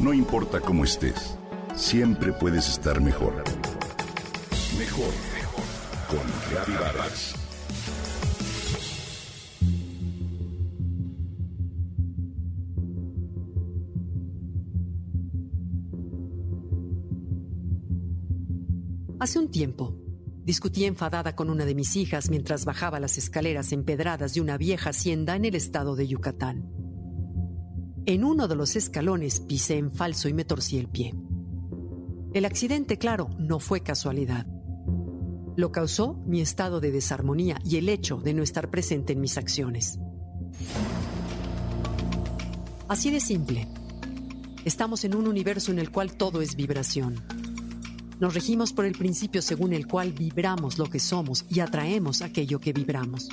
No importa cómo estés, siempre puedes estar mejor. Mejor, mejor. Con Reavivadas. Hace un tiempo, discutí enfadada con una de mis hijas mientras bajaba las escaleras empedradas de una vieja hacienda en el estado de Yucatán. En uno de los escalones pisé en falso y me torcí el pie. El accidente, claro, no fue casualidad. Lo causó mi estado de desarmonía y el hecho de no estar presente en mis acciones. Así de simple. Estamos en un universo en el cual todo es vibración. Nos regimos por el principio según el cual vibramos lo que somos y atraemos aquello que vibramos.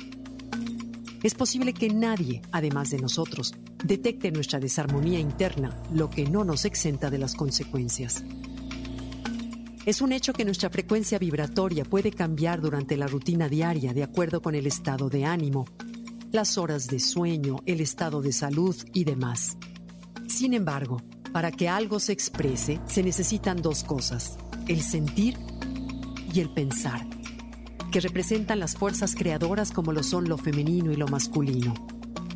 Es posible que nadie, además de nosotros, detecte nuestra desarmonía interna, lo que no nos exenta de las consecuencias. Es un hecho que nuestra frecuencia vibratoria puede cambiar durante la rutina diaria de acuerdo con el estado de ánimo, las horas de sueño, el estado de salud y demás. Sin embargo, para que algo se exprese se necesitan dos cosas, el sentir y el pensar, que representan las fuerzas creadoras como lo son lo femenino y lo masculino.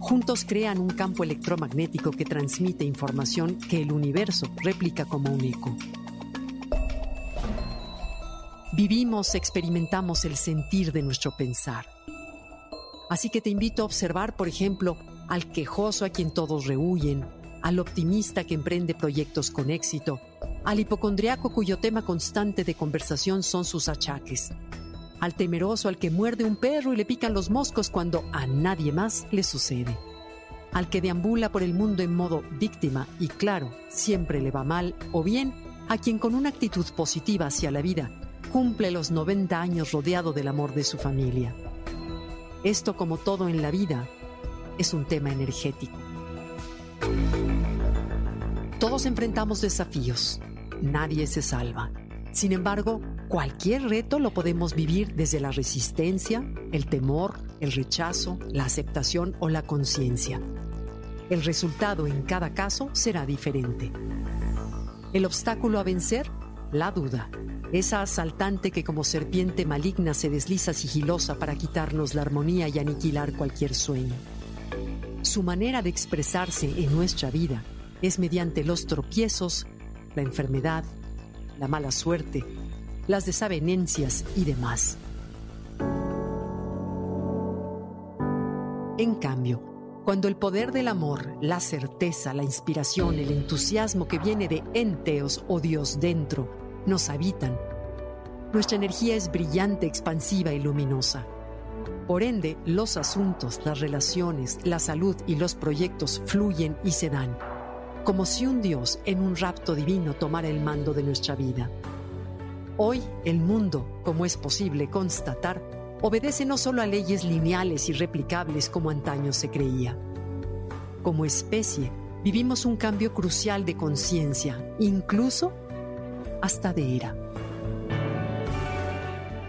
Juntos crean un campo electromagnético que transmite información que el universo replica como un eco. Vivimos, experimentamos el sentir de nuestro pensar. Así que te invito a observar, por ejemplo, al quejoso a quien todos rehuyen, al optimista que emprende proyectos con éxito, al hipocondriaco cuyo tema constante de conversación son sus achaques, al temeroso al que muerde un perro y le pican los moscos cuando a nadie más le sucede, al que deambula por el mundo en modo víctima y claro, siempre le va mal, o bien a quien con una actitud positiva hacia la vida cumple los 90 años rodeado del amor de su familia. Esto, como todo en la vida, es un tema energético. Todos enfrentamos desafíos, nadie se salva. Sin embargo, cualquier reto lo podemos vivir desde la resistencia, el temor, el rechazo, la aceptación o la conciencia. El resultado en cada caso será diferente. El obstáculo a vencer, la duda. Esa asaltante que como serpiente maligna se desliza sigilosa para quitarnos la armonía y aniquilar cualquier sueño. Su manera de expresarse en nuestra vida es mediante los tropiezos, la enfermedad, la mala suerte, las desavenencias y demás. En cambio, cuando el poder del amor, la certeza, la inspiración, el entusiasmo que viene de enteos o Dios dentro nos habitan, nuestra energía es brillante, expansiva y luminosa. Por ende, los asuntos, las relaciones, la salud y los proyectos fluyen y se dan como si un Dios en un rapto divino tomara el mando de nuestra vida. Hoy el mundo, como es posible constatar, obedece no solo a leyes lineales y replicables como antaño se creía. Como especie, vivimos un cambio crucial de conciencia, incluso hasta de era.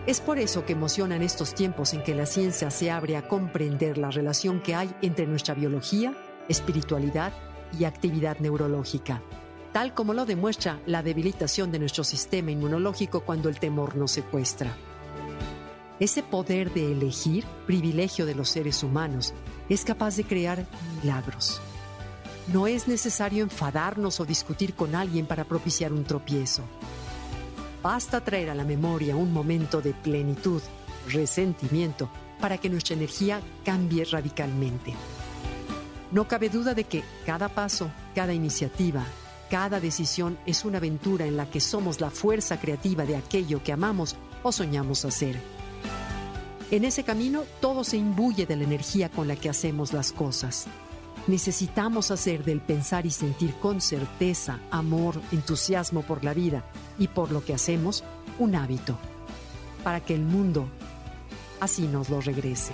Es por eso que emocionan estos tiempos en que la ciencia se abre a comprender la relación que hay entre nuestra biología, espiritualidad y actividad neurológica, tal como lo demuestra la debilitación de nuestro sistema inmunológico cuando el temor nos secuestra. Ese poder de elegir, privilegio de los seres humanos, es capaz de crear milagros. No es necesario enfadarnos o discutir con alguien para propiciar un tropiezo. Basta traer a la memoria un momento de plenitud, resentimiento, para que nuestra energía cambie radicalmente. No cabe duda de que cada paso, cada iniciativa, cada decisión es una aventura en la que somos la fuerza creativa de aquello que amamos o soñamos hacer. En ese camino todo se imbuye de la energía con la que hacemos las cosas. Necesitamos hacer del pensar y sentir con certeza, amor, entusiasmo por la vida y por lo que hacemos un hábito, para que el mundo así nos lo regrese.